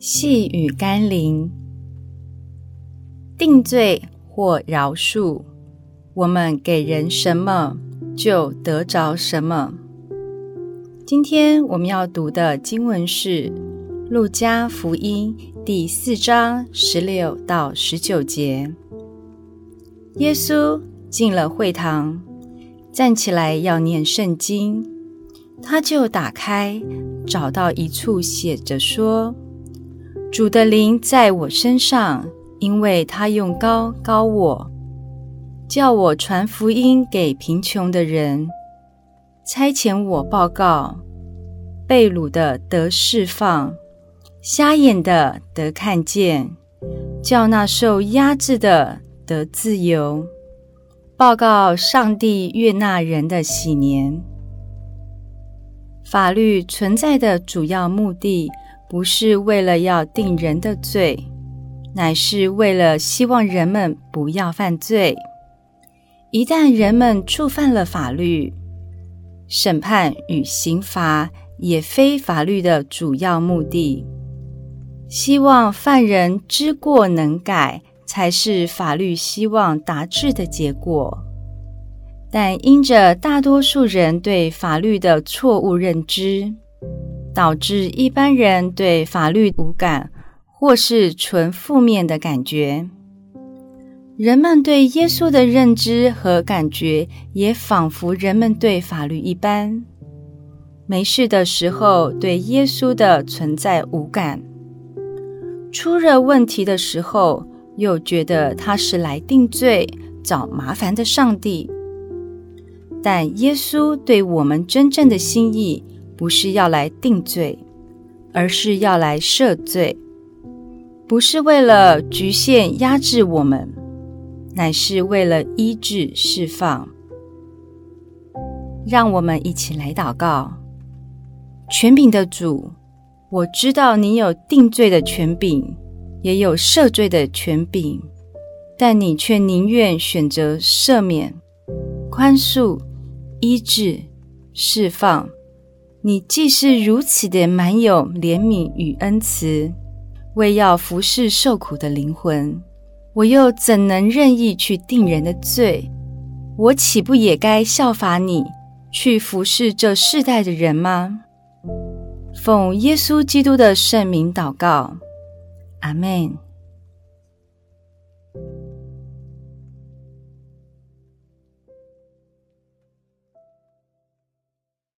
细雨甘霖，定罪或饶恕，我们给人什么，就得着什么。今天我们要读的经文是《路加福音》第四章十六到十九节。耶稣进了会堂，站起来要念圣经，他就打开，找到一处写着说：“主的灵在我身上，因为他用高高我，叫我传福音给贫穷的人，差遣我报告被掳的得释放，瞎眼的得看见，叫那受压制的。”得自由，报告上帝悦纳人的喜年。法律存在的主要目的，不是为了要定人的罪，乃是为了希望人们不要犯罪。一旦人们触犯了法律，审判与刑罚也非法律的主要目的。希望犯人知过能改。才是法律希望达至的结果，但因着大多数人对法律的错误认知，导致一般人对法律无感，或是纯负面的感觉。人们对耶稣的认知和感觉，也仿佛人们对法律一般，没事的时候对耶稣的存在无感，出了问题的时候，又觉得他是来定罪、找麻烦的上帝，但耶稣对我们真正的心意，不是要来定罪，而是要来赦罪，不是为了局限压制我们，乃是为了医治释放。让我们一起来祷告：权柄的主，我知道你有定罪的权柄。也有赦罪的权柄，但你却宁愿选择赦免、宽恕、医治、释放。你既是如此的满有怜悯与恩慈，为要服侍受苦的灵魂，我又怎能任意去定人的罪？我岂不也该效法你，去服侍这世代的人吗？奉耶稣基督的圣名祷告。阿门。